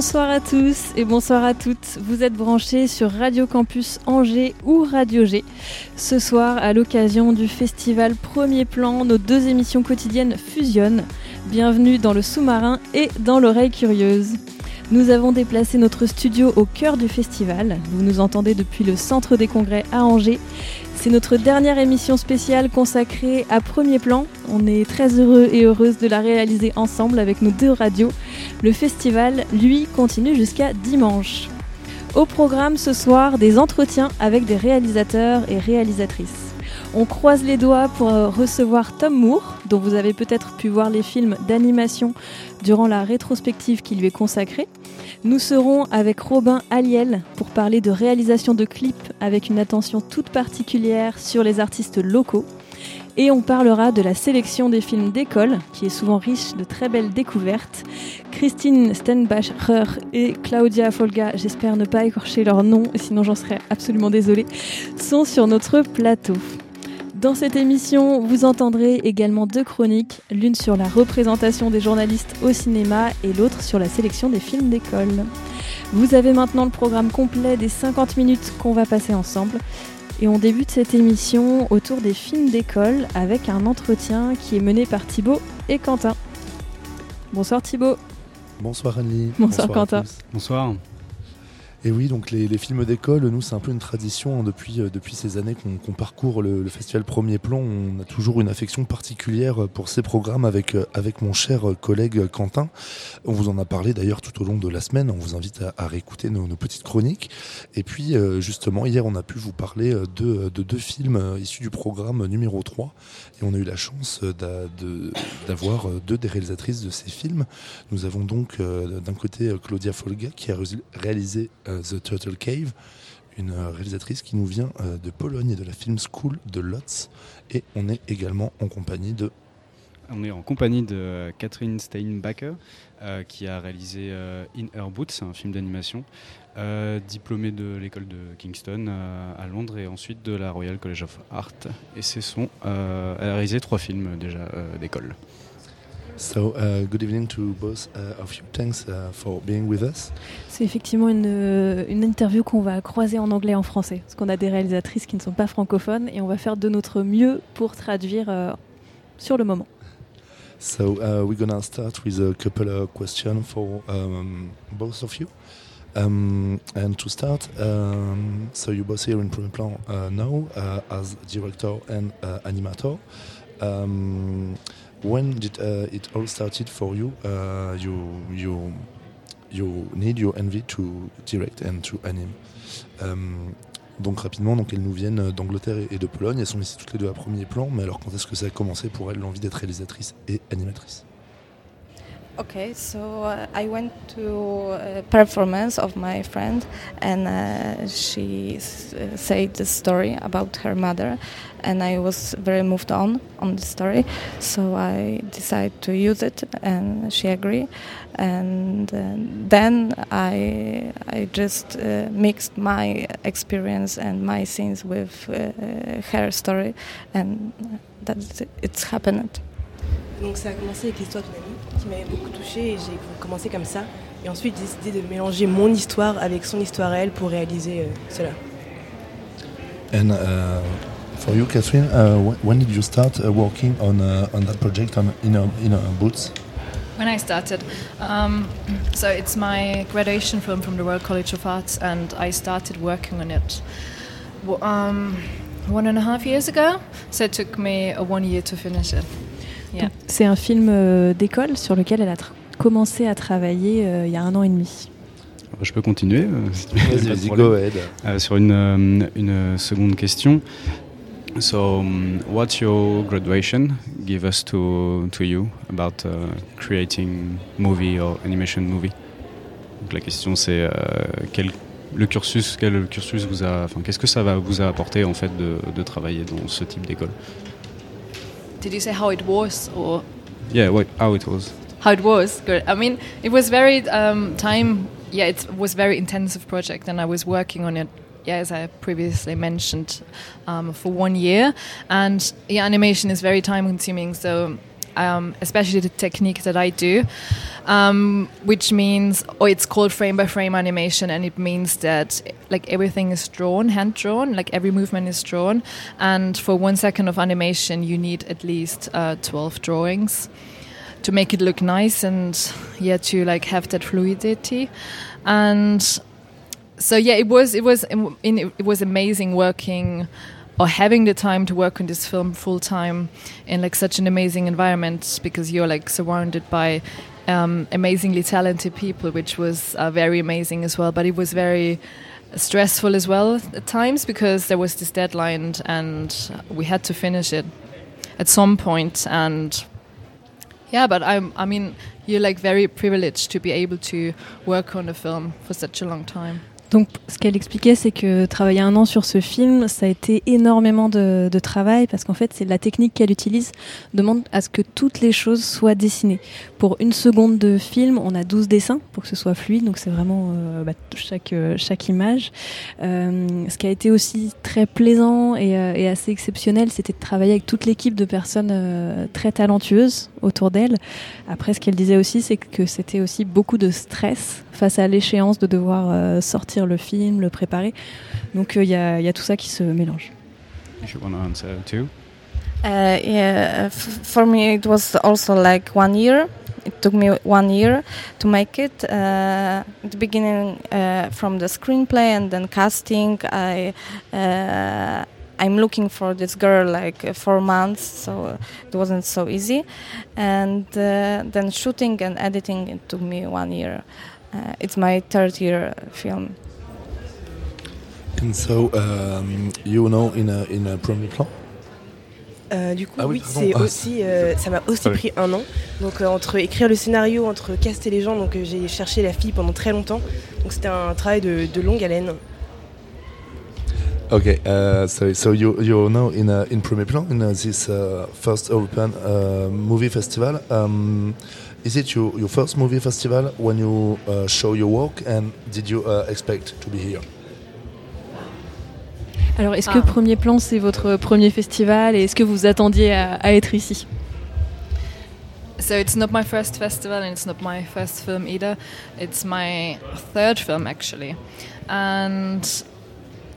Bonsoir à tous et bonsoir à toutes. Vous êtes branchés sur Radio Campus Angers ou Radio G. Ce soir, à l'occasion du festival Premier Plan, nos deux émissions quotidiennes fusionnent. Bienvenue dans le sous-marin et dans l'oreille curieuse. Nous avons déplacé notre studio au cœur du festival. Vous nous entendez depuis le centre des congrès à Angers. C'est notre dernière émission spéciale consacrée à Premier Plan. On est très heureux et heureuse de la réaliser ensemble avec nos deux radios. Le festival, lui, continue jusqu'à dimanche. Au programme ce soir, des entretiens avec des réalisateurs et réalisatrices. On croise les doigts pour recevoir Tom Moore, dont vous avez peut-être pu voir les films d'animation durant la rétrospective qui lui est consacrée. Nous serons avec Robin Aliel pour parler de réalisation de clips avec une attention toute particulière sur les artistes locaux. Et on parlera de la sélection des films d'école, qui est souvent riche de très belles découvertes. Christine Stenbacher et Claudia Folga, j'espère ne pas écorcher leur nom, sinon j'en serais absolument désolée, sont sur notre plateau. Dans cette émission, vous entendrez également deux chroniques, l'une sur la représentation des journalistes au cinéma et l'autre sur la sélection des films d'école. Vous avez maintenant le programme complet des 50 minutes qu'on va passer ensemble. Et on débute cette émission autour des films d'école avec un entretien qui est mené par Thibaut et Quentin. Bonsoir Thibaut. Bonsoir Annie. Bonsoir, Quentin. Bonsoir. Et oui, donc les, les films d'école, nous, c'est un peu une tradition hein, depuis, euh, depuis ces années qu'on parcourt le, le, festival Premier Plan. On a toujours une affection particulière pour ces programmes avec, euh, avec mon cher collègue Quentin. On vous en a parlé d'ailleurs tout au long de la semaine. On vous invite à, à réécouter nos, nos, petites chroniques. Et puis, euh, justement, hier, on a pu vous parler de, de deux films issus du programme numéro 3. Et on a eu la chance d'avoir deux des réalisatrices de ces films. Nous avons donc d'un côté Claudia Folga qui a réalisé The Turtle Cave, une réalisatrice qui nous vient de Pologne et de la Film School de Lotz. Et on est également en compagnie de... On est en compagnie de Catherine Steinbacher, euh, qui a réalisé euh, In Her Boots, un film d'animation, euh, diplômée de l'école de Kingston à Londres et ensuite de la Royal College of Art. Et c'est son, elle a réalisé trois films déjà d'école. So, uh, good evening to both uh, of you. Thanks uh, for being with us. C'est effectivement une, une interview qu'on va croiser en anglais et en français, parce qu'on a des réalisatrices qui ne sont pas francophones et on va faire de notre mieux pour traduire euh, sur le moment. So, uh, we're gonna start with a couple of questions for um, both of you. Um, and to start, um, so you're both here in Premier Plan uh, now uh, as director and uh, animator. When did uh, it all started for you? Uh, you you you need your envy to direct and to anime. Um, donc rapidement, donc elles nous viennent d'Angleterre et de Pologne. Elles sont ici toutes les deux à premier plan. Mais alors, quand est-ce que ça a commencé pour elles l'envie d'être réalisatrice et animatrice? Okay, so uh, I went to a performance of my friend, and uh, she uh, said the story about her mother, and I was very moved on on the story. So I decided to use it, and she agreed. And uh, then I I just uh, mixed my experience and my scenes with uh, her story, and that it's happened. Donc ça a commencé avec l'histoire qui m'avait beaucoup touchée et j'ai commencé comme ça. Et ensuite j'ai décidé de mélanger mon histoire avec son histoire à elle pour réaliser euh, cela. And uh, for you, Catherine, uh, when did you start uh, working on uh, on that project on in a, in a boots? When I started, um, so it's my graduation film from the Royal College of Arts, and I started working on it um, one and a half years ago. So it took me a one year to finish it. Yeah. C'est un film euh, d'école sur lequel elle a commencé à travailler euh, il y a un an et demi. Je peux continuer euh, Vas-y, go ahead. Euh, sur une, euh, une, seconde question. So, um, what's your graduation? Give us to, to you about uh, creating movie or animation movie? Donc la question c'est euh, quel le cursus, quel cursus vous a, enfin qu'est-ce que ça va vous a apporté en fait de, de travailler dans ce type d'école? Did you say how it was or? Yeah, what, how it was. How it was good. I mean, it was very um, time. Yeah, it was very intensive project, and I was working on it. Yeah, as I previously mentioned, um, for one year, and yeah, animation is very time consuming. So um, especially the technique that I do, um, which means, oh, it's called frame by frame animation, and it means that like everything is drawn, hand drawn, like every movement is drawn, and for one second of animation, you need at least uh, 12 drawings to make it look nice and yeah to like have that fluidity. And so yeah it was it was it was amazing working or having the time to work on this film full time in like such an amazing environment because you're like surrounded by um, amazingly talented people, which was uh, very amazing as well. But it was very stressful as well at times because there was this deadline and we had to finish it at some point and yeah but i'm i mean you're like very privileged to be able to work on a film for such a long time Donc, ce qu'elle expliquait, c'est que travailler un an sur ce film, ça a été énormément de, travail parce qu'en fait, c'est la technique qu'elle utilise demande à ce que toutes les choses soient dessinées. Pour une seconde de film, on a 12 dessins pour que ce soit fluide, donc c'est vraiment euh, bah, chaque, euh, chaque image. Euh, ce qui a été aussi très plaisant et, et assez exceptionnel, c'était de travailler avec toute l'équipe de personnes très talentueuses autour d'elle. Après, ce qu'elle disait aussi, c'est que c'était aussi beaucoup de stress face à l'échéance de devoir euh, sortir le film, le préparer. Donc il euh, y, y, a tout ça qui se mélange. If you want to answer too. Uh, yeah, for me it was also like one year. It took me one year to make it. Uh, at the beginning, uh, from the screenplay and then casting, I uh, I'm looking for this girl like four months, so it wasn't so easy. And uh, then shooting and editing it took me one year. Uh, it's my third year film. And so, um, you know, in a, in a premier plan? Euh, du coup, ah oui, c'est aussi, euh, ça m'a aussi pris un an. Donc, euh, entre écrire le scénario, entre caster les gens, donc euh, j'ai cherché la fille pendant très longtemps. Donc, c'était un travail de, de, longue haleine. Okay, uh, so so you you're now in a, in Premier Plan in uh, this uh, first European uh, movie festival. Um, Is it your, your first movie festival when you uh, show your work and did you uh, expect to be here? Alors, est-ce que ah. Premier Plan, c'est votre premier festival et est-ce que vous attendiez à, à, être ici? So it's not my first festival and it's not my first film either. It's my third film actually. And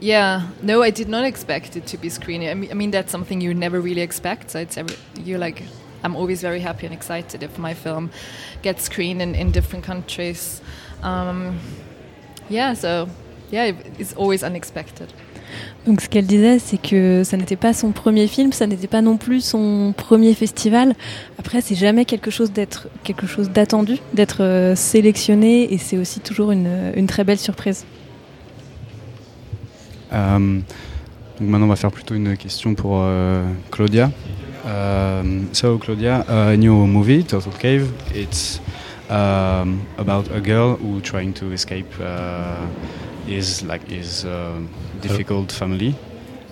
yeah, no, I did not expect it to be screening. I mean, I mean that's something you never really expect. So it's every, you're like I'm always very happy and excited if my film gets screened in, in different countries. Um, yeah, so yeah, it's always unexpected. Donc ce qu'elle disait, c'est que ça n'était pas son premier film, ça n'était pas non plus son premier festival. Après, c'est jamais quelque chose d'être d'attendu, d'être euh, sélectionné, et c'est aussi toujours une, très belle surprise. Euh, donc maintenant, on va faire plutôt une question pour euh, Claudia. So, Claudia, a new movie, Total Cave. It's um, about a girl who trying to escape uh, his like his uh, difficult family.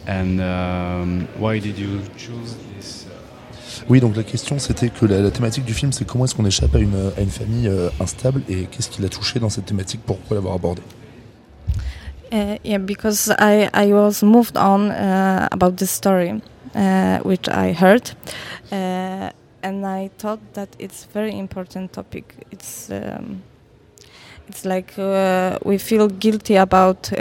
And um, why did you choose this? Uh, oui, donc la question c'était que la, la, thématique du film c'est comment est-ce qu'on échappe à une, à une famille euh, instable et qu'est-ce qui l'a touché dans cette thématique, pourquoi l'avoir abordée? Uh, Yeah, because I, I was moved on uh, about this story. Uh, which I heard, uh, and I thought that it's very important topic. It's um, it's like uh, we feel guilty about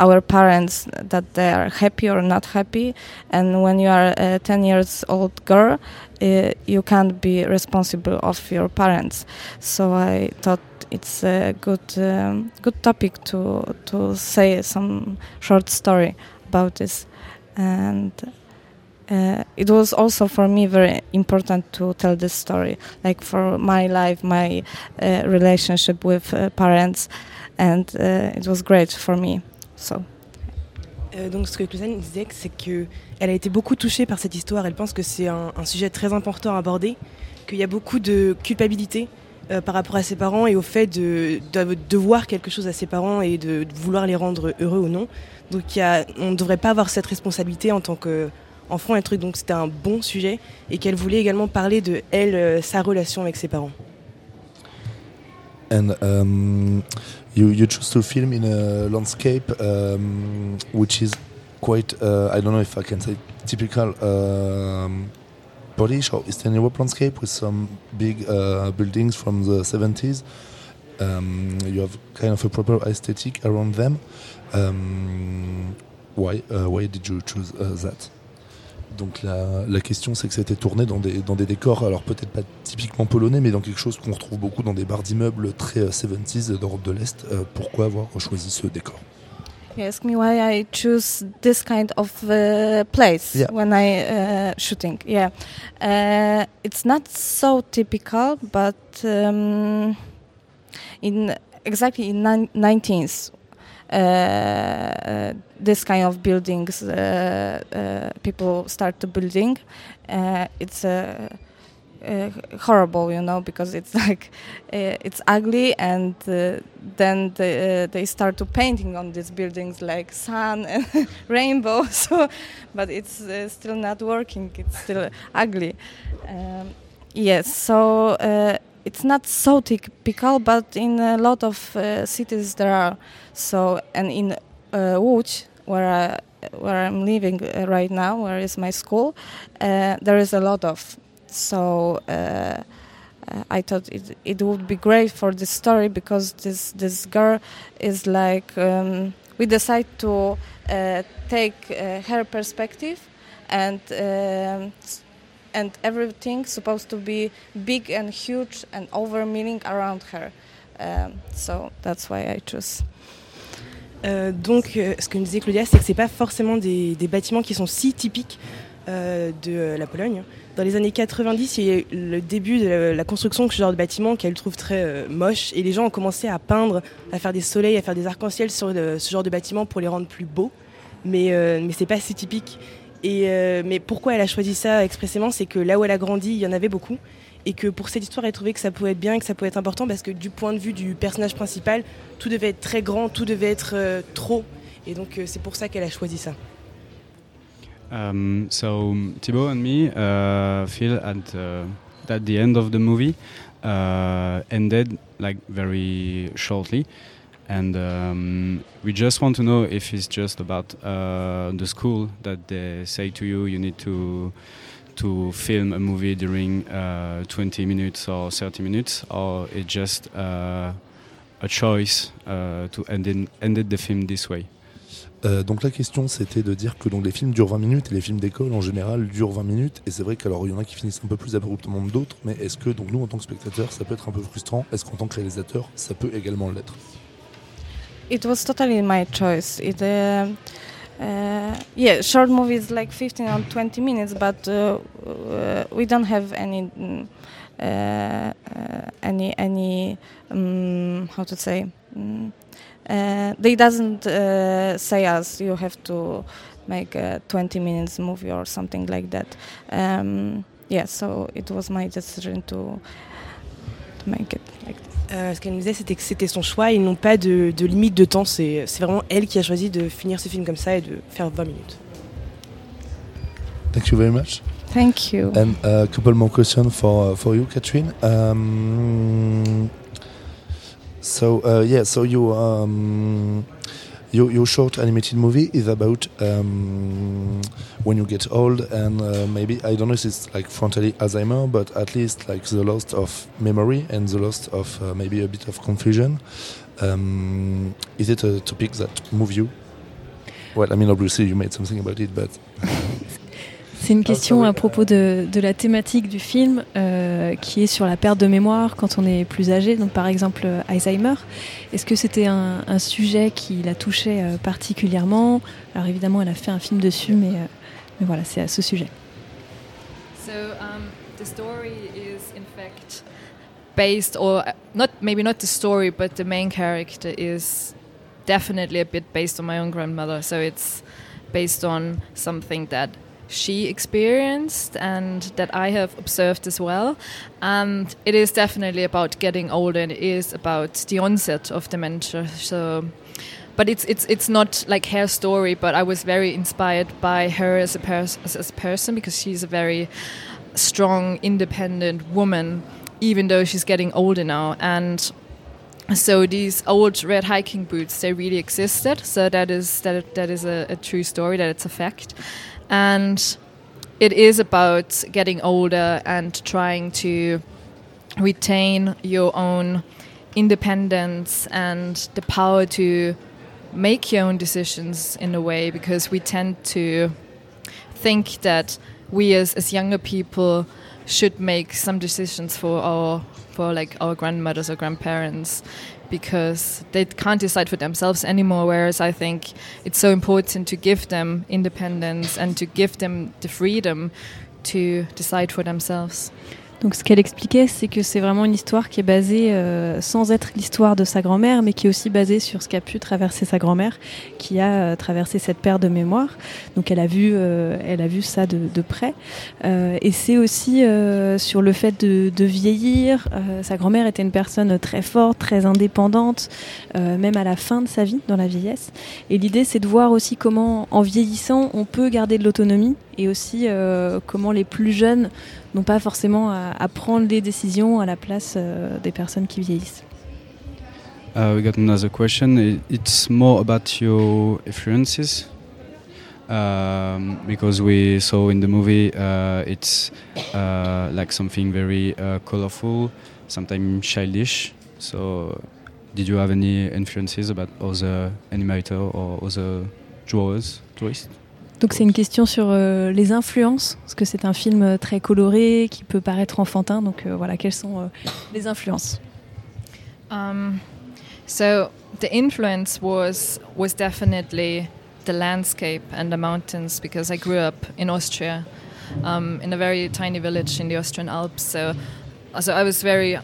our parents that they are happy or not happy. And when you are a 10 years old girl uh, you can't be responsible of your parents. So i thought it's a good um, good topic to to say some short story about this. And uh, it was also for me very important to tell this story like for my life my uh, relationship with uh, parents and uh, it was great for me. So. Euh, donc ce que Claudine disait c'est que elle a été beaucoup touchée par cette histoire. Elle pense que c'est un, sujet très important à aborder qu'il y a beaucoup de culpabilité euh, par rapport à ses parents et au fait de, de, devoir quelque chose à ses parents et de, vouloir les rendre heureux ou non. Donc on ne devrait pas avoir cette responsabilité en tant qu'enfant un truc donc c'était un bon sujet et qu'elle voulait également parler de elle euh, sa relation avec ses parents and um, you you choose to film in a landscape um, which is quite uh, I don't know if I can say typical um, Polish or Eastern Europe landscape with some big uh, buildings from the 70s. Um, you have kind of a proper aesthetic around them. Um, why, uh, why did you choose uh, that? Donc la, la question c'est que c'était tourné dans des, dans des décors, alors peut-être pas typiquement polonais, mais dans quelque chose qu'on retrouve beaucoup dans des bars d'immeubles très 70s d'Europe de l'Est. Euh, pourquoi avoir choisi ce décor? You ask me why I choose this kind of uh, place Yeah. when I uh, shooting. Yeah, uh, it's not so typical, but um, in exactly in nin- 19th, uh, this kind of buildings uh, uh, people start to building. Uh, it's uh, uh, horrible, you know, because it's like uh, it's ugly, and uh, then the, uh, they start to painting on these buildings like sun and rainbow. So, but it's uh, still not working. It's still ugly. Um, yes, so uh, it's not so typical, but in a lot of uh, cities there are. So, and in uh, Łódź, where I, where I'm living uh, right now, where is my school, uh, there is a lot of. So uh, uh, I thought it it would be great for this story because this this girl is like um, we decide to uh, take her perspective and. Um, and everything supposed to be big and huge and over meaning around her. Um, so that's why I choose. Euh, donc, euh, ce que nous disait Claudia, c'est que c'est pas forcément des, bâtiments qui sont si typiques euh, de euh, la Pologne. Dans les années 90, il y a eu le début de la, construction de ce genre de bâtiments qu'elle trouve très moche, et les gens ont commencé à peindre, à faire des soleils, à faire des arcs-en-ciel sur ce genre de bâtiments pour les rendre plus beaux. Mais, mais c'est pas si typique. Et, euh, mais pourquoi elle a choisi ça expressément C'est que là où elle a grandi, il y en avait beaucoup. Et que pour cette histoire, elle trouvait que ça pouvait être bien, que ça pouvait être important, parce que du point de vue du personnage principal, tout devait être très grand, tout devait être euh, trop. Et donc euh, c'est pour ça qu'elle a choisi ça. Um, so Thibaut and me uh, feel at uh, that the end of the movie uh, ended like very shortly, and um, we just want to know if it's just about uh, the school that they say to you you need to to film a movie during uh, 20 minutes or 30 minutes, or it's just uh, a choice uh, to end, in, ended the film this way? Euh, donc la question c'était de dire que donc les films durent 20 minutes et les films d'école en général durent 20 minutes. Et c'est vrai qu'alors y en a qui finissent un peu plus abruptement que d'autres mais est-ce que donc nous en tant que spectateurs ça peut être un peu frustrant? Est-ce qu'en tant que réalisateur ça peut également l'être? It was totally my choice. It, uh, uh, yeah, short movies like 15 or 20 minutes, but uh, we don't have any, mm, any, any, um, how to say. Mm, uh, they doesn't uh, say us you have to make a 20 minutes movie or something like that. Um, yeah, so it was my decision to to make it like this. Euh, ce qu'elle nous disait, c'était que c'était son choix. Ils n'ont pas de, de limite de temps. C'est vraiment elle qui a choisi de finir ce film comme ça et de faire 20 minutes. Thank you very much Thank you. and a couple more questions for for you Catherine um, so uh, yeah so you um, your, your short animated movie is about um, when you get old and uh, maybe I don't know if it's like frontally Alzheimer, but at least like the loss of memory and the loss of uh, maybe a bit of confusion. Um, is it a topic that move you? Well, I mean, obviously you made something about it, but C'est une question sorry. à propos de, de la thématique du film euh, qui est sur la perte de mémoire quand on est plus âgé, donc par exemple euh, Alzheimer. Est-ce que c'était un, un sujet qui la touchait euh, particulièrement? Alors évidemment, elle a fait un film dessus, mais, euh, mais voilà, c'est à ce sujet. So um, the story is in fact based, or uh, not maybe not the story, but the main character is definitely a bit based on my own grandmother. So it's based on something that she experienced and that I have observed as well. And it is definitely about getting older, and it is about the onset of dementia. So but it's it's it's not like her story but i was very inspired by her as a pers- as, as a person because she's a very strong independent woman even though she's getting older now and so these old red hiking boots they really existed so that is that that is a, a true story that it's a fact and it is about getting older and trying to retain your own independence and the power to make your own decisions in a way because we tend to think that we as, as younger people should make some decisions for our for like our grandmothers or grandparents because they can't decide for themselves anymore whereas i think it's so important to give them independence and to give them the freedom to decide for themselves Donc ce qu'elle expliquait, c'est que c'est vraiment une histoire qui est basée euh, sans être l'histoire de sa grand-mère, mais qui est aussi basée sur ce qu'a pu traverser sa grand-mère, qui a euh, traversé cette paire de mémoire. Donc elle a vu, euh, elle a vu ça de, de près. Euh, et c'est aussi euh, sur le fait de, de vieillir. Sa grand-mère était une personne très forte, très indépendante, même à la fin de sa vie, dans la vieillesse. Et l'idée, c'est de voir aussi comment, en vieillissant, on peut garder de l'autonomie et aussi comment les plus jeunes n'ont pas forcément à, à, prendre des décisions à la place euh, des personnes qui vieillissent. Uh, we got another question. It's more about your influences. Um, because we saw in the movie uh, it's uh, like something very uh, colorful, sometimes childish. So, did you have any influences about other animators or other drawers, drawers? Donc c'est une question sur euh, les influences, parce que c'est un film euh, très coloré qui peut paraître enfantin. Donc euh, voilà, quelles sont euh, les influences? Um, So the influence was was definitely the landscape and the mountains because I grew up in Austria, um, in a very tiny village in the Austrian Alps. So, so I was very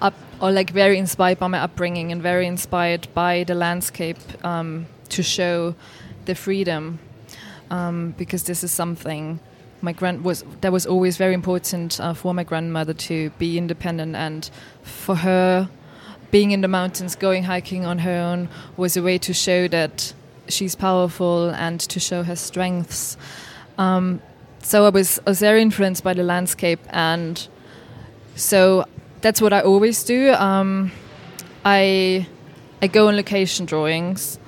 up or like very inspired by my upbringing and very inspired by the landscape um, to show the freedom um, because this is something my grand was that was always very important uh, for my grandmother to be independent and for her being in the mountains going hiking on her own was a way to show that she's powerful and to show her strengths. Um, so I was, I was very influenced by the landscape and so that's what I always do. Um, I I go on location drawings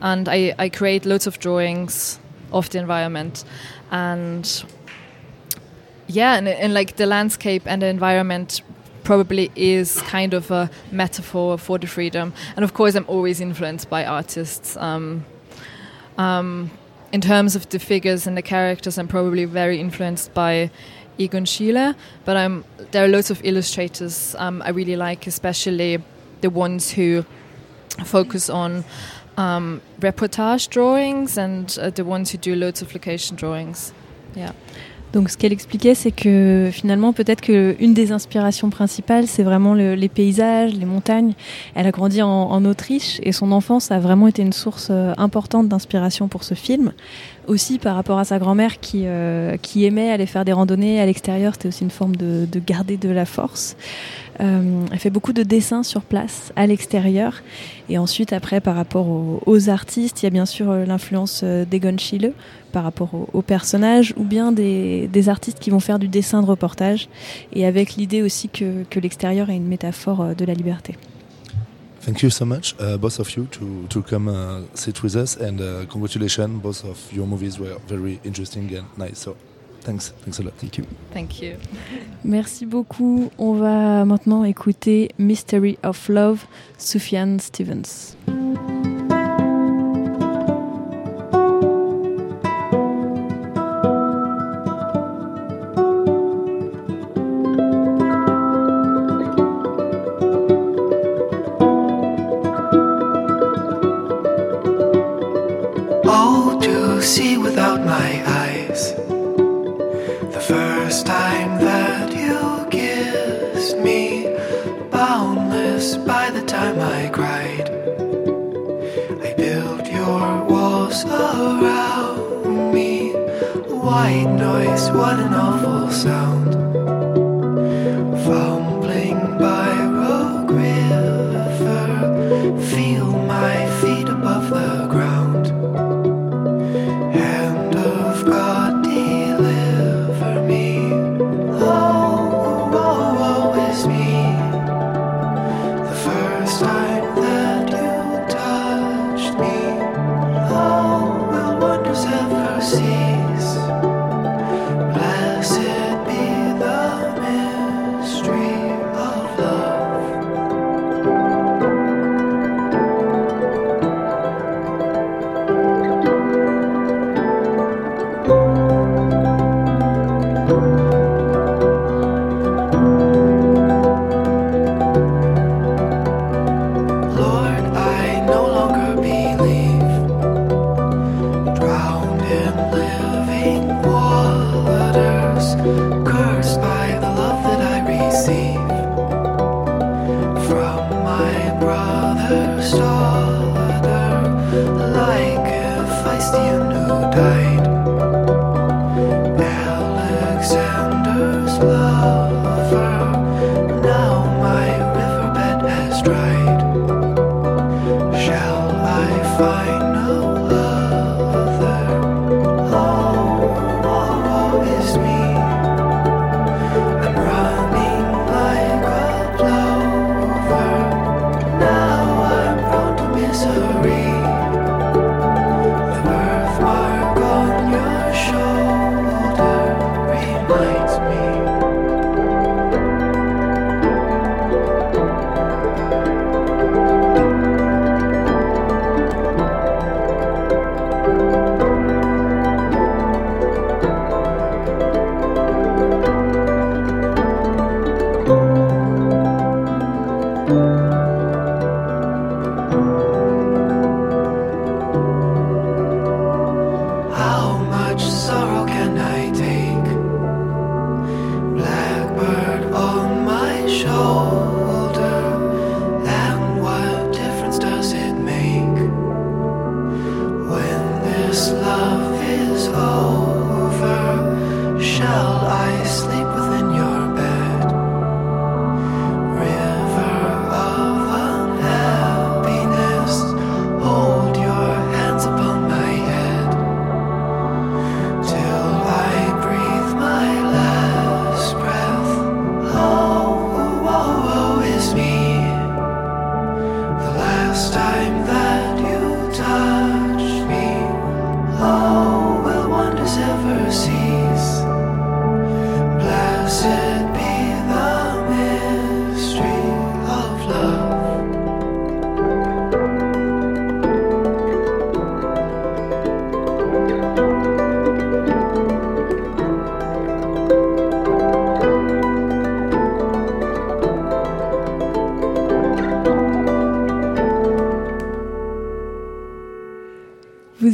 and I, I create lots of drawings of the environment. And yeah and, and like the landscape and the environment probably is kind of a metaphor for the freedom. And of course i'm always influenced by artists um, um, in terms of the figures and the characters i'm probably very influenced by Egon Schiele but I'm there are lots of illustrators um, I really like especially the ones who focus on um, reportage drawings and uh, the ones who do loads of location drawings. Yeah. Donc ce qu'elle expliquait, c'est que finalement peut-être qu'une des inspirations principales, c'est vraiment le, les paysages, les montagnes. Elle a grandi en, en, Autriche et son enfance a vraiment été une source euh, importante d'inspiration pour ce film. Aussi par rapport à sa grand-mère qui, euh, qui aimait aller faire des randonnées à l'extérieur, c'était aussi une forme de, de garder de la force. Euh, elle fait beaucoup de dessins sur place, à l'extérieur. Et ensuite, après, par rapport aux, artistes, il y a bien sûr euh, l'influence d'Egon Schiele par rapport aux, aux personnages, ou bien des, artistes qui vont faire du dessin de reportage, et avec l'idée aussi que, l'extérieur est une métaphore de la liberté. Thank you so much, uh, both of you, to, to come uh, sit with us, and uh, congratulations, both of your movies were very interesting and nice. So Thanks. Thanks a lot. Thank you. Thank you. Merci beaucoup. On va maintenant écouter Mystery of Love, Sufjan Stevens. Time I cried. I built your walls around me. White noise, what an awful sound.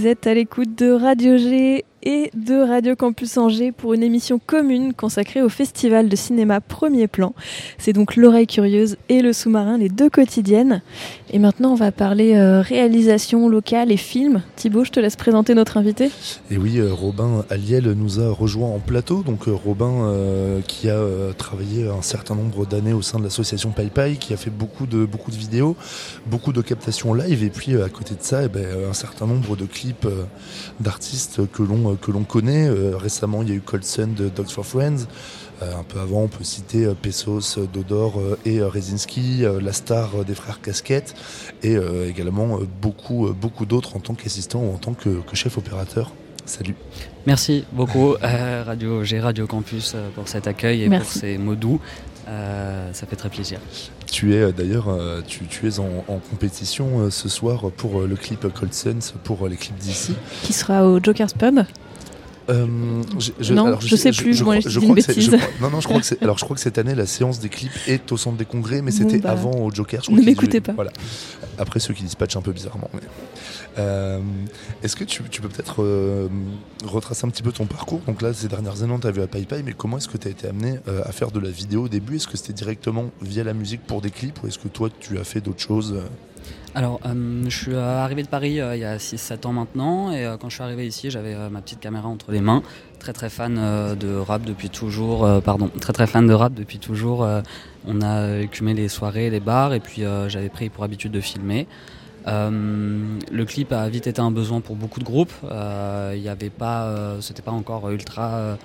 Vous êtes à l'écoute de Radio G et de Radio Campus Angers pour une émission commune consacrée au Festival de cinéma Premier Plan. C'est donc L'oreille curieuse et Le sous-marin, les deux quotidiennes. Et maintenant, on va parler euh, réalisation locale et film. Thibaut, je te laisse présenter notre invité. Et oui, euh, Robin Aliel nous a rejoint en plateau. Donc euh, Robin qui a travaillé un certain nombre d'années au sein de l'association PayPay, qui a fait beaucoup de, beaucoup de vidéos, beaucoup de captations live. Et puis à côté de ça, eh ben, un certain nombre de clips d'artistes que l'on que l'on connaît. Euh, récemment, il y a eu Cold Sun de Dogs for Friends. Euh, un peu avant, on peut citer euh, Pesos, euh, Dodor euh, et euh, Rezinski, euh, la star euh, des frères Casquette, et euh, également euh, beaucoup, euh, beaucoup d'autres en tant qu'assistant ou en tant que, que chef opérateur. Salut. Merci beaucoup euh, Radio G, Radio Campus euh, pour cet accueil et Merci. pour ces mots doux. Euh, ça fait très plaisir. Tu es euh, d'ailleurs, euh, tu, tu es en, en compétition ce soir pour le clip Cold Suns pour les clips d'ici. Qui sera au Joker's Pub. Euh, je, Non, je sais plus, moi, je une crois que je non, non, je crois que. Alors, je crois que cette année, la séance des clips est au centre des congrès, mais Bon, c'était bah, avant au Joker. Je ne m'écoutez pas. Voilà. Après, ceux qui dispatchent un peu bizarrement. mais- Euh, Est-ce que tu, tu peux peut-être euh, retracer un petit peu ton parcours? Donc là, ces dernières années, on t'a vu à PayPay, mais comment est-ce que tu as été amené euh, à faire de la vidéo au début? Est-ce que c'était directement via la musique pour des clips, ou est-ce que toi, tu as fait d'autres choses Alors, euh, je suis euh, arrivé de Paris euh, il y a 6-7 ans maintenant, et quand je suis arrivé ici, j'avais ma petite caméra entre les mains. Très très fan de rap depuis toujours, pardon, très très fan de rap depuis toujours. on a écumé les soirées, les bars, et puis j'avais pris pour habitude de filmer. Le clip a vite été un besoin pour beaucoup de groupes. Il n'y avait pas, c'était pas encore ultra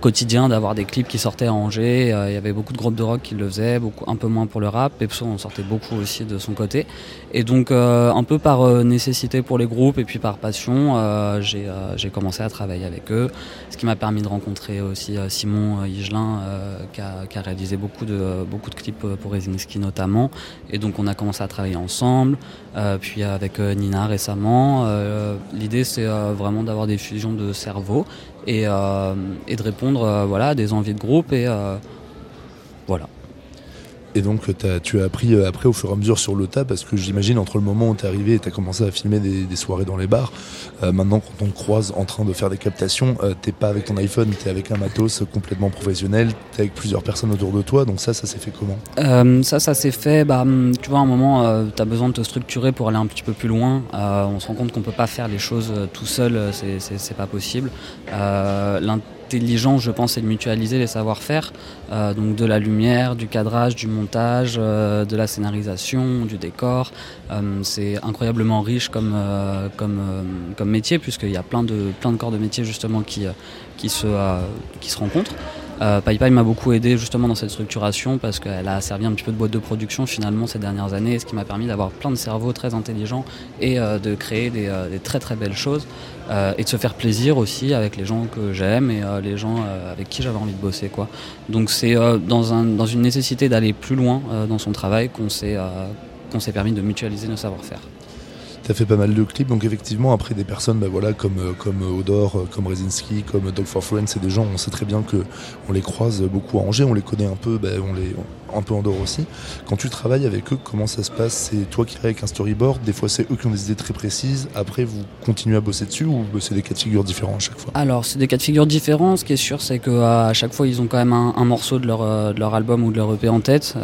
quotidien d'avoir des clips qui sortaient à Angers. Euh, Il y avait beaucoup de groupes de rock qui le faisaient, beaucoup, un peu moins pour le rap. Pepso en sortait beaucoup aussi de son côté. Et donc, euh, un peu par euh, nécessité pour les groupes et puis par passion, j'ai commencé à travailler avec eux. Ce qui m'a permis de rencontrer aussi Simon Higelin, qui, a, réalisé beaucoup de, beaucoup de clips pour Rezinski notamment. Et donc, on a commencé à travailler ensemble. Puis avec Nina récemment, l'idée c'est vraiment d'avoir des fusions de cerveau et, euh, et de répondre euh, voilà, à des envies de groupe et euh, voilà. Et donc tu as appris euh, après au fur et à mesure sur le tas parce que j'imagine entre le moment où tu es arrivé et tu as commencé à filmer des, soirées dans les bars, euh, maintenant quand on te croise en train de faire des captations, euh, t'es pas avec ton iPhone, tu es avec un matos complètement professionnel, tu es avec plusieurs personnes autour de toi, donc ça, ça s'est fait comment? Ça, ça s'est fait, bah, hum, tu vois, à un moment, tu as besoin de te structurer pour aller un petit peu plus loin. on se rend compte qu'on peut pas faire les choses tout seul, c'est pas possible je pense, c'est de mutualiser les savoir-faire, euh, donc de la lumière, du cadrage, du montage, euh, de la scénarisation, du décor. Euh, c'est incroyablement riche comme, comme, comme métier, puisqu'il y a plein de, corps de métier justement qui se rencontrent. Euh, PayPal m'a beaucoup aidé justement dans cette structuration parce qu'elle a servi un petit peu de boîte de production finalement ces dernières années, ce qui m'a permis d'avoir plein de cerveaux très intelligents et euh, de créer des, euh, très très belles choses et de se faire plaisir aussi avec les gens que j'aime et les gens avec qui j'avais envie de bosser. Quoi. Donc c'est dans, un, dans une nécessité d'aller plus loin dans son travail qu'on s'est permis de mutualiser nos savoir-faire. Tu as fait pas mal de clips, donc effectivement, après des personnes bah voilà, comme, euh, comme Odor, euh, comme Rezinski, comme Dog for Friends, c'est des gens, on sait très bien que on les croise beaucoup à Angers, on les connaît un peu, bah, on les, un peu en dehors aussi. Quand tu travailles avec eux, comment ça se passe? C'est toi qui avec un storyboard, des fois c'est eux qui ont des idées très précises, après vous continuez à bosser dessus ou c'est des cas de figure différents à chaque fois? Alors c'est des cas de figure différents, ce qui est sûr c'est qu'à chaque fois ils ont quand même un, morceau de leur, euh, de leur, album ou de leur EP en tête,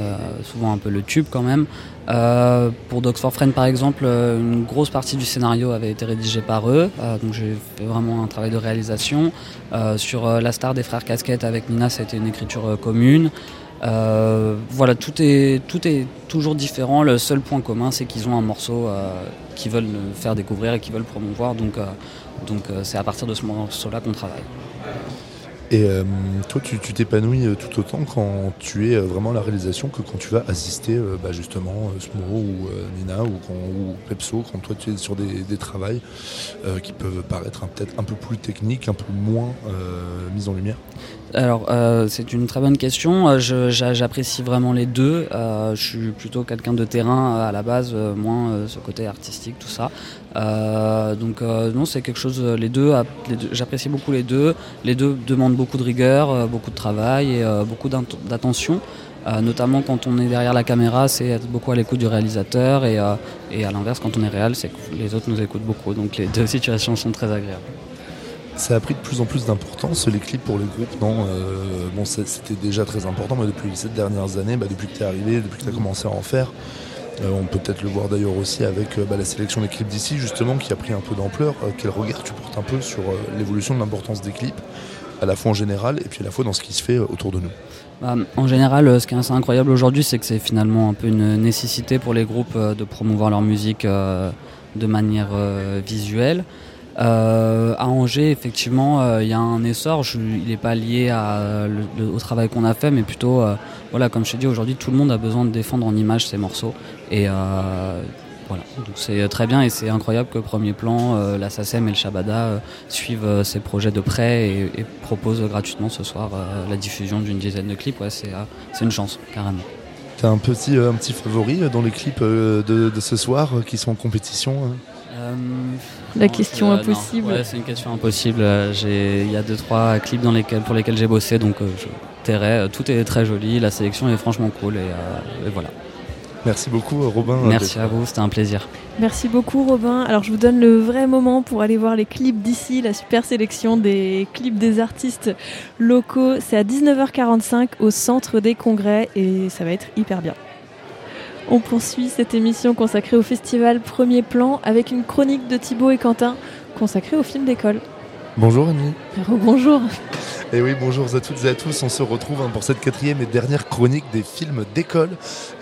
souvent un peu le tube quand même. Euh, pour Dogs for Friends par exemple, euh, une grosse partie du scénario avait été rédigée par eux, euh, donc j'ai fait vraiment un travail de réalisation. sur La Star des Frères Casquette avec Nina, ça a été une écriture commune. Voilà, tout est, tout est toujours différent. Le seul point commun, c'est qu'ils ont un morceau qu'ils veulent faire découvrir et qu'ils veulent promouvoir. Donc, donc c'est à partir de ce morceau-là qu'on travaille. Et euh, toi, tu t'épanouis euh, tout autant quand tu es euh, vraiment la réalisation que quand tu vas assister bah, justement Smoro ou Nina ou, ou, Pepso, quand toi tu es sur des, des travails qui peuvent paraître peut-être un peu plus techniques, un peu moins mis en lumière alors, euh, c'est une très bonne question. Euh, j'apprécie vraiment les deux. Euh, je suis plutôt quelqu'un de terrain à la base, moins ce côté artistique, tout ça. Donc, non, c'est quelque chose. Les deux, j'apprécie beaucoup les deux. Les deux demandent beaucoup de rigueur, beaucoup de travail et beaucoup d'attention. notamment quand on est derrière la caméra, c'est être beaucoup à l'écoute du réalisateur et, et à l'inverse, quand on est réel, c'est que les autres nous écoutent beaucoup. Donc les deux situations sont très agréables ça a pris de plus en plus d'importance, les clips pour les groupes, non euh, Bon, c'était déjà très important, mais depuis ces dernières années, bah, depuis que tu es arrivé, depuis que tu as commencé à en faire, euh, on peut peut-être le voir d'ailleurs aussi avec euh, bah, la sélection des clips d'ici, justement, qui a pris un peu d'ampleur. quel regard tu portes un peu sur l'évolution de l'importance des clips, à la fois en général et puis à la fois dans ce qui se fait autour de nous? Bah, en général, ce qui est assez incroyable aujourd'hui, c'est que c'est finalement un peu une nécessité pour les groupes de promouvoir leur musique de manière visuelle. Euh, à Angers, effectivement, euh, il y a un essor. il n'est pas lié au travail qu'on a fait, mais plutôt, euh, voilà, comme je t'ai dit, aujourd'hui, tout le monde a besoin de défendre en image ses morceaux. Et voilà, c'est très bien et c'est incroyable que Premier Plan, la SACEM et le Shabada suivent ces projets de près et, proposent gratuitement ce soir la diffusion d'une dizaine de clips. Ouais, c'est une chance, carrément. T'as un petit, un petit favori dans les clips de, de ce soir qui sont en compétition euh, la question impossible. c'est une question impossible. Il y a deux trois clips dans lesquels, pour lesquels j'ai bossé, donc euh, je tairai. Tout est très joli, la sélection est franchement cool et, voilà. Merci beaucoup Robin. Merci à vous, c'était un plaisir. Merci beaucoup Robin. Alors je vous donne le vrai moment pour aller voir les clips d'ici, la super sélection des clips des artistes locaux. C'est à 19h45 au centre des congrès et ça va être hyper bien. On poursuit cette émission consacrée au festival Premier Plan avec une chronique de Thibaut et Quentin consacrée au film d'école. Bonjour Annie. Bonjour. Et oui, bonjour à toutes et à tous. On se retrouve hein, pour cette quatrième et dernière chronique des films d'école.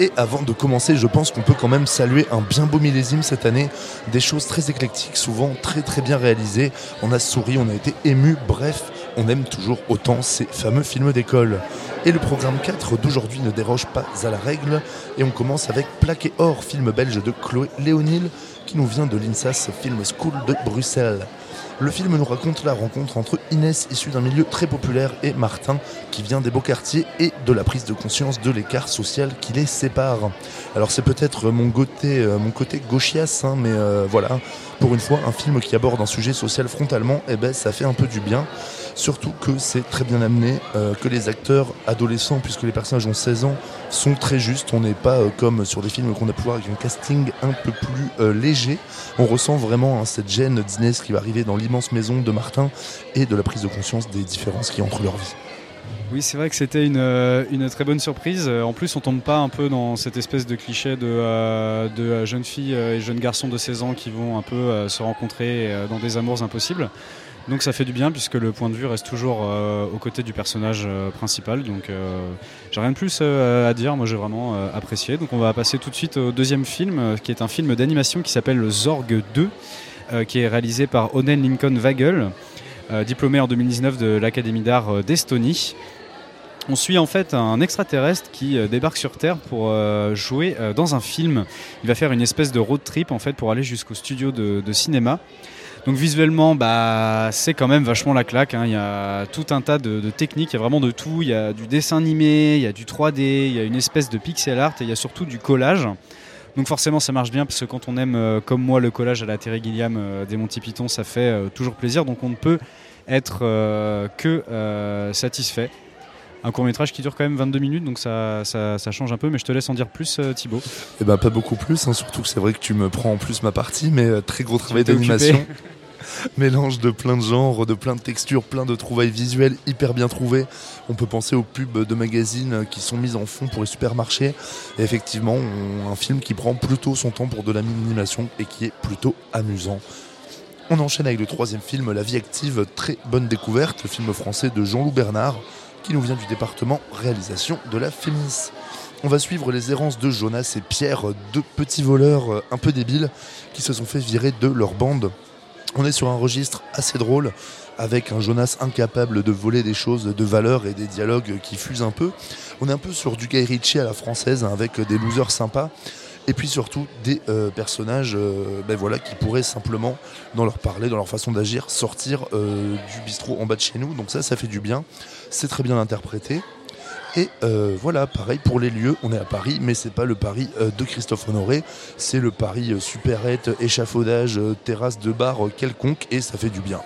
Et avant de commencer, je pense qu'on peut quand même saluer un bien beau millésime cette année. Des choses très éclectiques, souvent très très bien réalisées. On a souri, on a été ému. Bref, on aime toujours autant ces fameux films d'école. Et le programme 4 d'aujourd'hui ne déroge pas à la règle. Et on commence avec Plaqué Or, film belge de Chloé Léonil, qui nous vient de l'INSAS Film School de Bruxelles. Le film nous raconte la rencontre entre Inès, issue d'un milieu très populaire, et Martin, qui vient des beaux quartiers, et de la prise de conscience de l'écart social qui les sépare. Alors c'est peut-être mon côté, euh, gauchias, hein, mais euh, voilà, Pour une fois, un film qui aborde un sujet social frontalement, eh ben, ça fait un peu du bien. Surtout que c'est très bien amené, euh, que les acteurs adolescents, puisque les personnages ont 16 ans, sont très justes. On n'est pas euh, comme sur des films qu'on a pu voir avec un casting un peu plus euh, léger. On ressent vraiment hein, cette gêne d'Inès qui va arriver dans l'immense maison de Martin et de la prise de conscience des différences qui entre leur vie. Oui, c'est vrai que c'était une, une, très bonne surprise. En plus, on tombe pas un peu dans cette espèce de cliché de, de jeunes filles et jeunes garçons de 16 ans qui vont un peu se rencontrer dans des amours impossibles. Donc ça fait du bien puisque le point de vue reste toujours euh, aux côtés du personnage euh, principal. Donc euh, j'ai rien de plus à dire, moi j'ai vraiment apprécié. Donc on va passer tout de suite au deuxième film qui est un film d'animation qui s'appelle Zorg 2 qui est réalisé par Onen Lincoln Wagel, diplômé en 2019 de l'Académie d'art d'Estonie. On suit en fait un extraterrestre qui débarque sur Terre pour jouer dans un film. Il va faire une espèce de road trip en fait pour aller jusqu'au studio de, de cinéma. Donc visuellement, bah, c'est quand même vachement la claque. Hein. Il y a tout un tas de, techniques, il y a vraiment de tout. Il y a du dessin animé, il y a du 3D, il y a une espèce de pixel art et il y a surtout du collage. Donc forcément ça marche bien parce que quand on aime euh, comme moi le collage à la Terry Gilliam euh, des Monty Python ça fait euh, toujours plaisir donc on ne peut être que satisfait. Un court métrage qui dure quand même 22 minutes donc ça, ça, change un peu mais je te laisse en dire plus Thibaut. Eh ben pas beaucoup plus, hein, surtout que c'est vrai que tu me prends en plus ma partie mais très gros travail d'animation. mélange de plein de genres, de plein de textures, plein de trouvailles visuelles hyper bien trouvées. On peut penser aux pubs de magazines qui sont mises en fond pour les supermarchés. Effectivement, un film qui prend plutôt son temps pour de la l'animation et qui est plutôt amusant. On enchaîne avec le troisième film, La vie active, très bonne découverte, le film français de Jean-Loup Bernard, qui nous vient du département réalisation de la Fémis. On va suivre les errances de Jonas et Pierre, deux petits voleurs un peu débiles qui se sont fait virer de leur bande on est sur un registre assez drôle avec un Jonas incapable de voler des choses de valeur et des dialogues qui fusent un peu. On est un peu sur du Guy Ritchie à la française avec des losers sympas et puis surtout des euh, personnages euh, ben voilà, qui pourraient simplement, dans leur parler, dans leur façon d'agir, sortir euh, du bistrot en bas de chez nous. Donc ça, ça fait du bien. C'est très bien interprété. Et euh, voilà, pareil pour les lieux, on est à Paris, mais c'est pas le Paris euh, de Christophe Honoré, c'est le Paris euh, supérette, échafaudage, terrasse de bar quelconque, et ça fait du bien.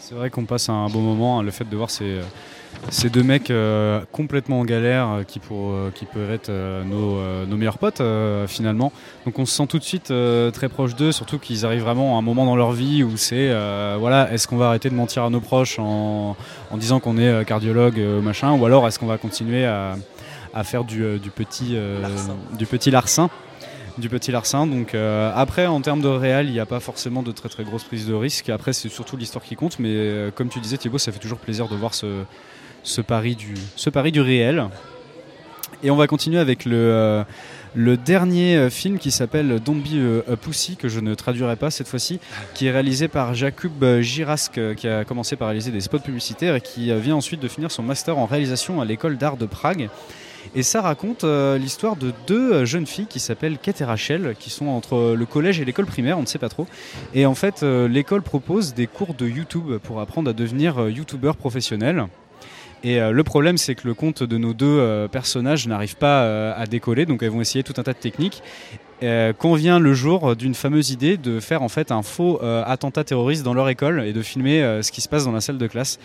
C'est vrai qu'on passe un bon moment, hein, le fait de voir ces ces deux mecs euh, complètement en galère euh, qui, pour, euh, qui peuvent être nos, nos, meilleurs potes finalement. Donc on se sent tout de suite très proche d'eux, surtout qu'ils arrivent vraiment à un moment dans leur vie où c'est voilà, est-ce qu'on va arrêter de mentir à nos proches en, en disant qu'on est cardiologue machin, ou alors est-ce qu'on va continuer à, à faire du, du petit, du petit larcin du petit larcin. Donc après, en termes de réel, il n'y a pas forcément de très très grosse prise de risque. Après, c'est surtout l'histoire qui compte. Mais comme tu disais, Thibaut, ça fait toujours plaisir de voir ce, ce pari du, ce pari du réel. Et on va continuer avec le, euh, dernier euh, film qui s'appelle Don't Be a Pussy, que je ne traduirai pas cette fois-ci, qui est réalisé par Jakub euh, qui a commencé par réaliser des spots publicitaires et qui vient ensuite de finir son master en réalisation à l'école d'art de Prague. Et ça raconte l'histoire de deux jeunes filles qui s'appellent Kate et Rachel, qui sont entre le collège et l'école primaire, on ne sait pas trop. Et en fait, l'école propose des cours de YouTube pour apprendre à devenir youtubeur professionnel. Et euh, le problème, c'est que le compte de nos deux euh, personnages n'arrive pas euh, à décoller, donc elles vont essayer tout un tas de techniques. convient le jour d'une fameuse idée de faire en fait un faux attentat terroriste dans leur école et de filmer ce qui se passe dans la salle de classe.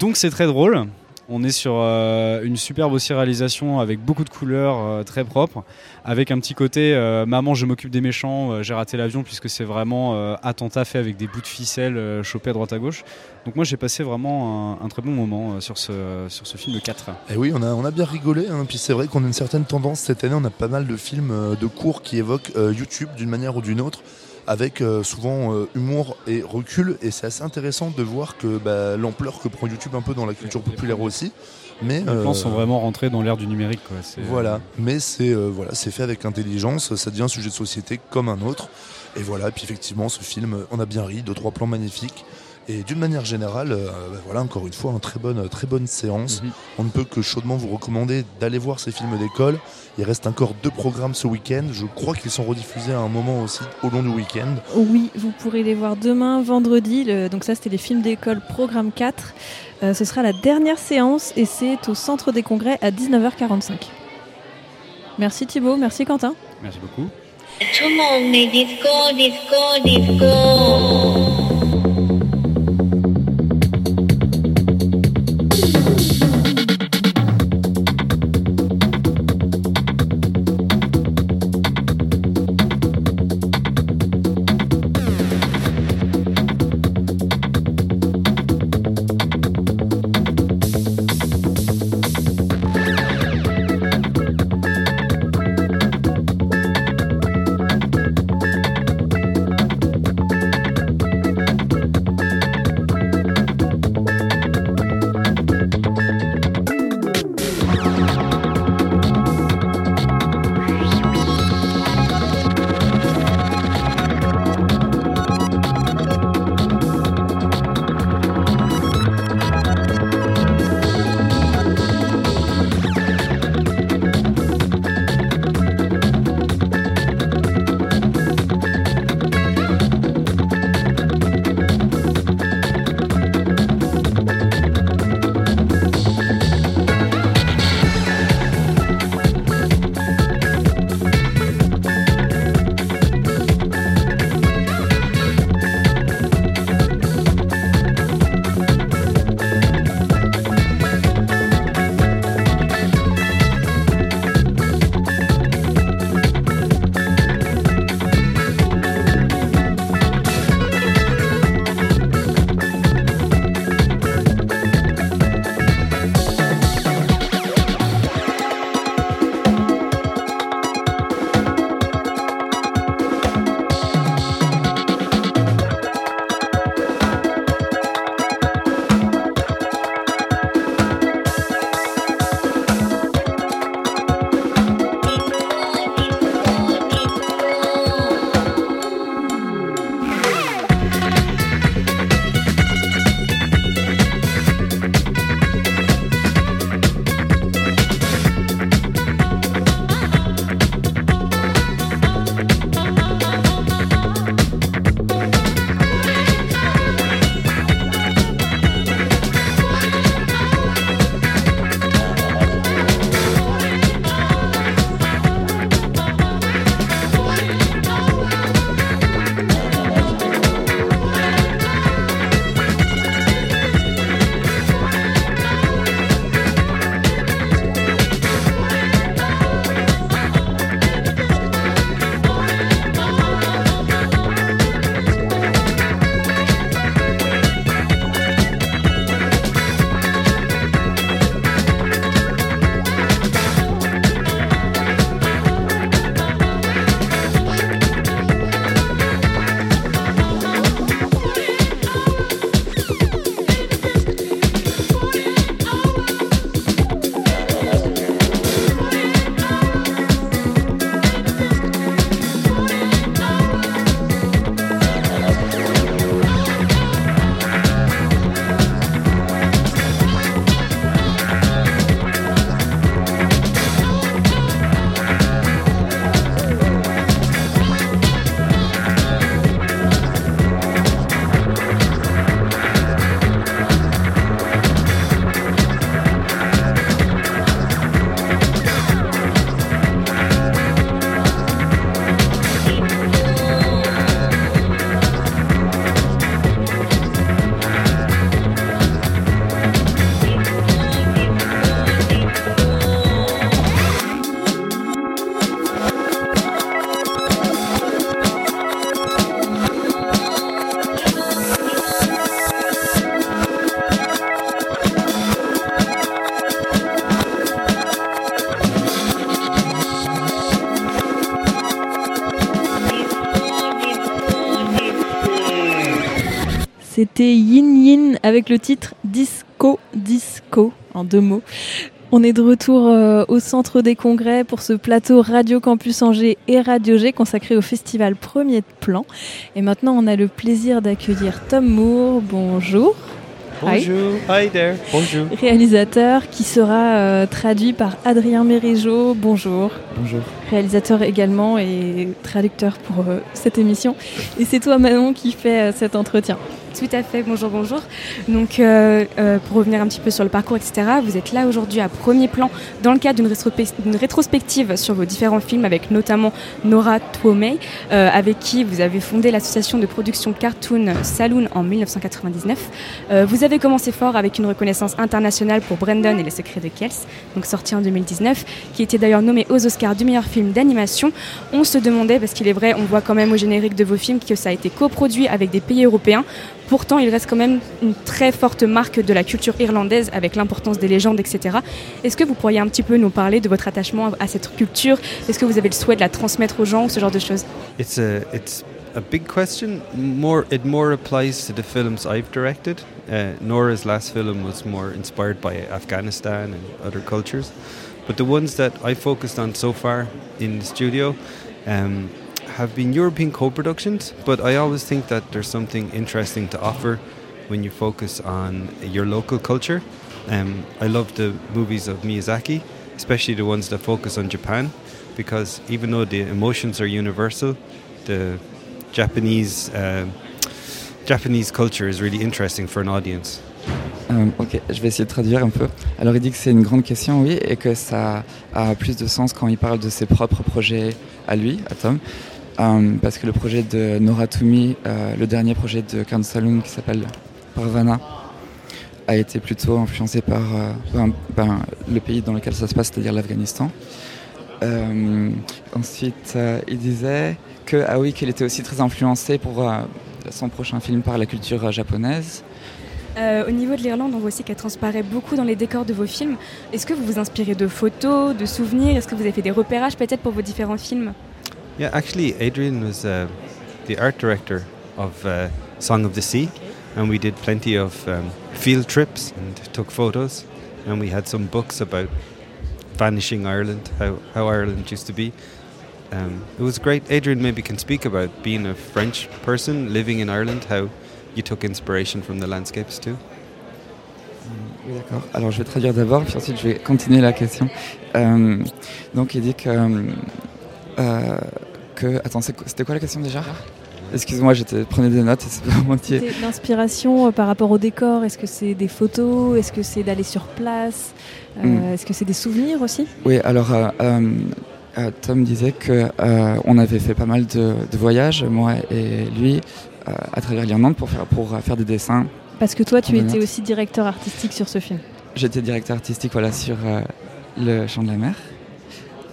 Donc c'est très drôle. On est sur euh, une superbe aussi réalisation avec beaucoup de couleurs euh, très propres, avec un petit côté euh, maman je m'occupe des méchants, j'ai raté l'avion puisque c'est vraiment attentat fait avec des bouts de ficelle chopés à droite à gauche. Donc moi j'ai passé vraiment un, très bon moment sur, ce, sur ce film 4. Et eh oui on a, on a bien rigolé, hein. puis c'est vrai qu'on a une certaine tendance cette année, on a pas mal de films de cours qui évoquent YouTube d'une manière ou d'une autre avec euh, souvent euh, humour et recul. Et c'est assez intéressant de voir que bah, l'ampleur que prend YouTube un peu dans la culture populaire aussi. Mais les plans sont euh, vraiment rentrés dans l'ère du numérique. Voilà, mais c'est voilà, fait avec intelligence. Ça devient un sujet de société comme un autre. Et voilà, puis effectivement, ce film, on a bien ri, deux trois plans magnifiques. Et d'une manière générale, euh, bah voilà, encore une fois, une très bonne, très bonne séance. Mhm. On ne peut que chaudement vous recommander d'aller voir ces films d'école. Il reste encore deux programmes ce week-end. Je crois qu'ils sont rediffusés à un moment aussi au long du week-end. Oui, vous pourrez les voir demain, vendredi. Donc ça, c'était les films d'école, programme 4. Euh, ce sera la dernière séance et c'est au Centre des Congrès à 19h45. Merci Thibault, merci Quentin. Merci beaucoup. Tout le monde disco, disco, disco. Avec le titre Disco Disco en deux mots. On est de retour euh, au centre des congrès pour ce plateau Radio Campus Angers et Radio G consacré au festival Premier Plan. Et maintenant, on a le plaisir d'accueillir Tom Moore. Bonjour. Bonjour, hi, there, bonjour. Réalisateur qui sera euh, traduit par Adrien Mérigeau. Bonjour. Bonjour. Réalisateur également et traducteur pour euh, cette émission. Et c'est toi Manon qui fait cet entretien. Tout à fait, bonjour, bonjour. Donc, euh, euh, pour revenir un petit peu sur le parcours, etc., vous êtes là aujourd'hui à premier plan dans le cadre d'une rétrospective sur vos différents films, avec notamment Nora Twomey, euh, avec qui vous avez fondé l'association de production Cartoon Saloon en 1999. vous avez commencé fort avec une reconnaissance internationale pour Brandon et les secrets de Kels, donc sorti en 2019, qui était d'ailleurs nommé aux Oscars du meilleur film d'animation. On se demandait, parce qu'il est vrai, on voit quand même au générique de vos films que ça a été coproduit avec des pays européens. Pourtant, il reste quand même une très forte marque de la culture irlandaise avec l'importance des légendes, etc. Est-ce que vous pourriez un petit peu nous parler de votre attachement à cette culture? Est-ce que vous avez le souhait de la transmettre aux gens ou ce genre de choses? It's a, it's a big question. More, it more applies to the films I've directed. Uh, Nora's last film was more inspired by Afghanistan and other cultures. But the ones that I focused on so far in the studio, um, have been European co productions, but I always think that there's something interesting to offer when you focus on your local culture. Um, I love the movies of Miyazaki, especially the ones that focus on Japan, because even though the emotions are universal, the Japanese uh, Japanese culture is really interesting for an audience. Euh, ok, je vais essayer de traduire un peu. Alors il dit que c'est une grande question, oui, et que ça a plus de sens quand il parle de ses propres projets à lui, à Tom. Euh, parce que le projet de Nora Toumi, euh, le dernier projet de Karn Saloon qui s'appelle Parvana, a été plutôt influencé par euh, ben, le pays dans lequel ça se passe, c'est-à-dire l'Afghanistan. ensuite, il disait que ah qu'il était aussi très influencé pour son prochain film par la culture japonaise. au niveau de l'Irlande, on voit aussi qu'elle transparaît beaucoup dans les décors de vos films. Est-ce que vous vous inspirez de photos, de souvenirs? Est-ce que vous avez fait des repérages peut-être pour vos différents films? Yeah, actually, Adrian was uh, the art director of uh, Song of the Sea, and we did plenty of um, field trips and took photos, and we had some books about vanishing Ireland, how, how Ireland used to be. Um, it was great. Adrian maybe can speak about being a French person living in Ireland, how you took inspiration from the landscapes too. Oui, d'accord. Alors je vais traduire d'abord, puis ensuite je vais continuer la question. Euh, donc il dit que euh, Attends, c'était quoi la question déjà? Excuse-moi, j'étais prenais des notes c'est L'inspiration euh, par rapport au décor, est-ce que c'est des photos? Est-ce que c'est d'aller sur place? Euh, hmm. Est-ce que c'est des souvenirs aussi? Oui, alors euh, Tom disait que on avait fait pas mal de, voyages, moi et lui, à travers l'Irlande pour faire, pour faire des dessins. Parce que toi, tu étais aussi directeur artistique sur ce film. J'étais directeur artistique voilà, sur le Champ de la Mer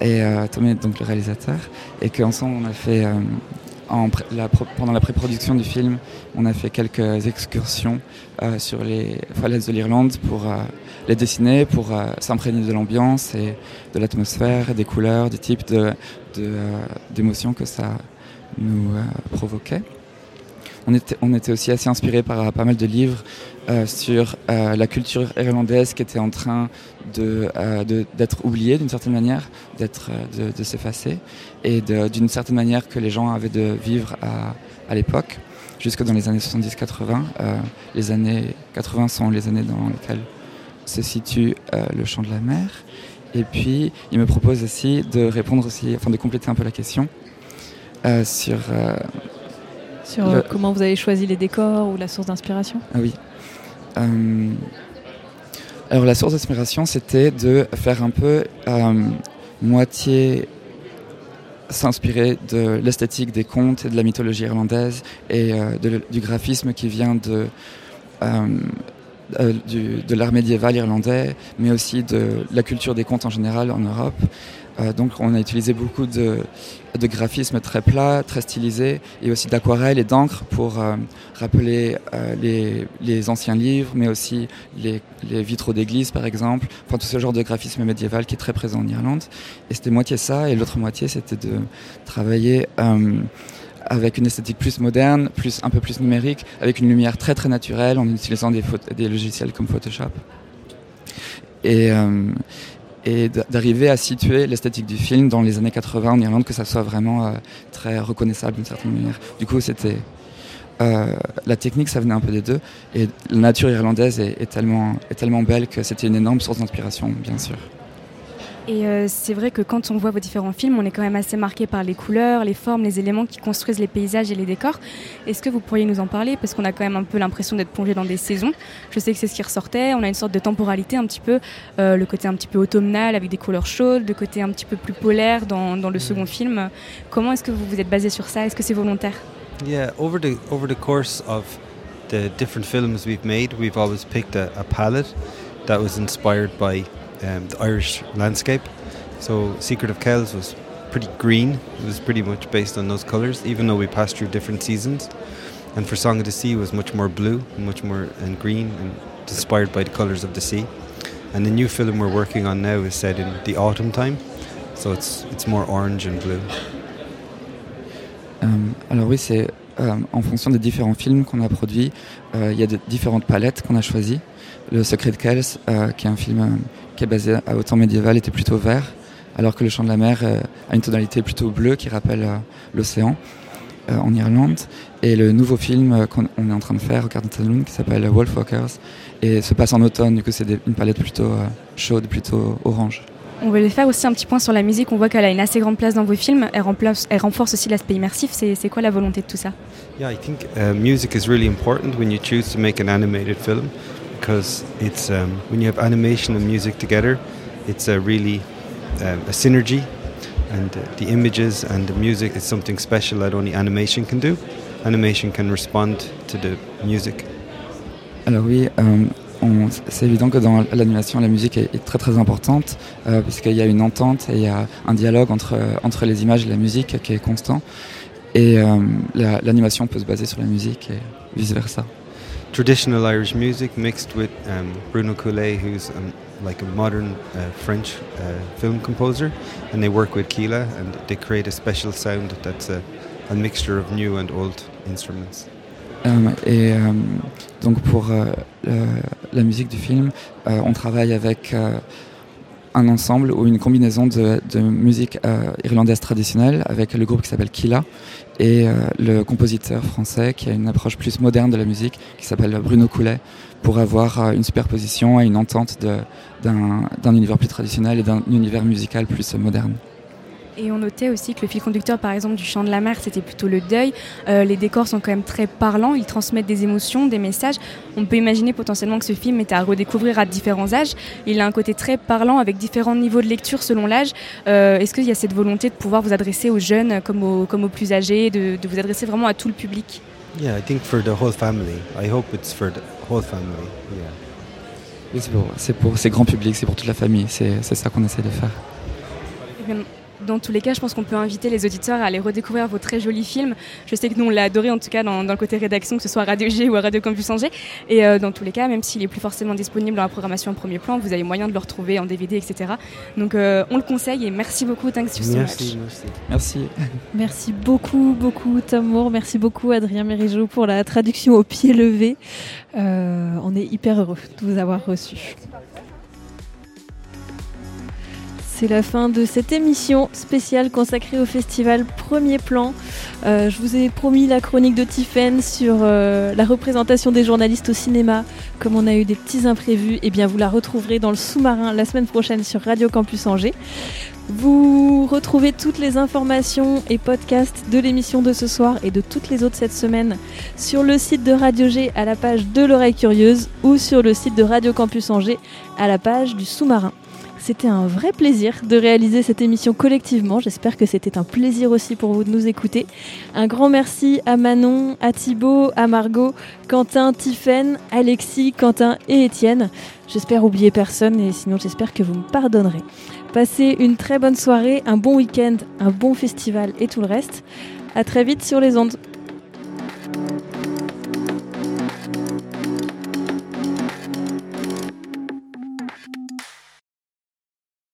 et euh, Tom est donc le réalisateur, et qu'ensemble on a fait, euh, pendant la pré-production du film, on a fait quelques excursions euh, sur les falaises de l'Irlande pour les dessiner, pour s'imprégner de l'ambiance et de l'atmosphère, des couleurs, des types d'émotions que ça nous provoquait. On était, aussi assez inspiré par pas mal de livres euh, sur euh, la culture irlandaise qui était en train euh, d'être oubliée d'une certaine manière, d'être de, s'effacer, et d'une certaine manière que les gens avaient de vivre à, à l'époque, jusque dans les années 70-80. les années 80 sont les années dans lesquelles se situe le champ de la mer. Et puis, il me propose aussi de répondre aussi, enfin de compléter un peu la question sur sur comment vous avez choisi les décors ou la source d'inspiration? Ah oui. Euh, alors la source d'inspiration, c'était de faire un peu euh, moitié s'inspirer de l'esthétique des contes et de la mythologie irlandaise et euh, du graphisme qui vient de, de l'art médiéval irlandais, mais aussi de la culture des contes en général en Europe. Euh, donc on a utilisé beaucoup de, graphismes très plats, très stylisés, et aussi d'aquarelle et d'encre pour euh, rappeler euh, les, anciens livres, mais aussi les, vitraux d'église par exemple, enfin tout ce genre de graphisme médiéval qui est très présent en Irlande. Et c'était moitié ça, et l'autre moitié c'était de travailler avec une esthétique plus moderne, plus, un peu plus numérique, avec une lumière très très naturelle en utilisant des, des logiciels comme Photoshop. Et, et d'arriver à situer l'esthétique du film dans les années 80 en Irlande, que ça soit vraiment euh, très reconnaissable d'une certaine manière. Du coup, c'était euh, la technique, ça venait un peu des deux, et la nature irlandaise est, tellement, est tellement belle que c'était une énorme source d'inspiration, bien sûr. Et euh, c'est vrai que quand on voit vos différents films, on est quand même assez marqué par les couleurs, les formes, les éléments qui construisent les paysages et les décors. Est-ce que vous pourriez nous en parler? Parce qu'on a quand même un peu l'impression d'être plongé dans des saisons. Je sais que c'est ce qui ressortait. On a une sorte de temporalité un petit peu, euh, le côté un petit peu automnal avec des couleurs chaudes, le côté un petit peu plus polaire dans, dans le second film. Comment est-ce que vous vous êtes basé sur ça? Est-ce que c'est volontaire? Yeah, over the over the course of the different films we've made, we've always picked a, a palette that was inspired by um, the Irish landscape. So Secret of Kells was pretty green. It was pretty much based on those colours, even though we passed through different seasons. And for Song of the Sea was much more blue, much more and green, and inspired by the colours of the sea. And the new film we're working on now is set in the autumn time, so it's it's more orange and blue. Euh, alors oui, c'est euh, en fonction des différents films qu'on a produits, euh, il y a de différentes palettes qu'on a choisies. Le Secret de Kells, euh, qui est un film euh, qui est basé à au temps médiéval, était plutôt vert, alors que Le Chant de la Mer euh, a une tonalité plutôt bleue qui rappelle euh, l'océan euh, en Irlande. Et le nouveau film euh, qu'on on est en train de faire au Carlton Saloon, qui s'appelle Wolfwalkers, et se passe en automne, du coup c'est une palette plutôt euh, chaude, plutôt orange. On voulait faire aussi un petit point sur la musique. On voit qu'elle a une assez grande place dans vos films. Elle, remplace- elle renforce aussi l'aspect immersif. C'est c'est quoi la volonté de tout ça? Yeah, I think uh, music is really important when you choose to make an animated film because it's um, when you have animation and music together, it's a really um, a synergy, and uh, the images and the music is something special that only animation can do. Animation can respond to the music. Alors oui, on- c'est évident que dans l'animation, la musique est, est très très importante, euh, puisqu'il y a une entente et il y a un dialogue entre, entre les images et la musique qui est constant. Et euh, la- l'animation peut se baser sur la musique et vice-versa. Traditional Irish music mixed with um, Bruno Coulet, who's um, like a modern uh, French uh, film composer, and they work with Keela and they create a special sound that's a, a mixture of new and old instruments. Euh, et euh, donc pour euh, le- la musique du film, euh, on travaille avec euh, un ensemble ou une combinaison de, musique euh, irlandaise traditionnelle avec le groupe qui s'appelle Kila et euh, le compositeur français qui a une approche plus moderne de la musique qui s'appelle Bruno Coulet pour avoir euh, une superposition et une entente d'un univers plus traditionnel et d'un univers musical plus moderne. Et on notait aussi que le fil conducteur, par exemple, du chant de la mer, c'était plutôt le deuil. Euh, les décors sont quand même très parlants, ils transmettent des émotions, des messages. On peut imaginer potentiellement que ce film est à redécouvrir à différents âges. Il a un côté très parlant avec différents niveaux de lecture selon l'âge. Euh, Est-ce qu'il y a cette volonté de pouvoir vous adresser aux jeunes comme aux, comme aux plus âgés, de, de vous adresser vraiment à tout le public? Yeah, I think for the whole family. I hope it's for the whole family. Yeah. Oui, c'est pour, c'est grands publics, c'est pour toute la famille, c'est c'est ça qu'on essaie de faire. Dans tous les cas, je pense qu'on peut inviter les auditeurs à aller redécouvrir vos très jolis films. Je sais que nous, on l'a adoré, en tout cas, dans, dans le côté rédaction, que ce soit à Radio G ou à Radio Campus Angers. Et euh, dans tous les cas, même s'il est plus forcément disponible dans la programmation en premier plan, vous avez moyen de le retrouver en DVD, etc. Donc, euh, on le conseille et merci beaucoup. Thanks you so Merci, much. merci. Merci. Merci beaucoup, beaucoup Tom Moore. Merci beaucoup Adrien Mérigeau pour la traduction au pied levé. Euh, on est hyper heureux de vous avoir reçu. C'est la fin de cette émission spéciale consacrée au festival Premier Plan. Euh, je vous ai promis la chronique de Tiffen sur euh, la représentation des journalistes au cinéma. Comme on a eu des petits imprévus, et bien vous la retrouverez dans le sous-marin la semaine prochaine sur Radio Campus Angers. Vous retrouvez toutes les informations et podcasts de l'émission de ce soir et de toutes les autres cette semaine sur le site de Radio G à la page de l'oreille curieuse ou sur le site de Radio Campus Angers à la page du sous-marin. C'était un vrai plaisir de réaliser cette émission collectivement. J'espère que c'était un plaisir aussi pour vous de nous écouter. Un grand merci à Manon, à Thibaut, à Margot, Quentin, Tiffaine, Alexis, Quentin et Étienne. J'espère oublier personne et sinon j'espère que vous me pardonnerez. Passez une très bonne soirée, un bon week-end, un bon festival et tout le reste. À très vite sur les ondes.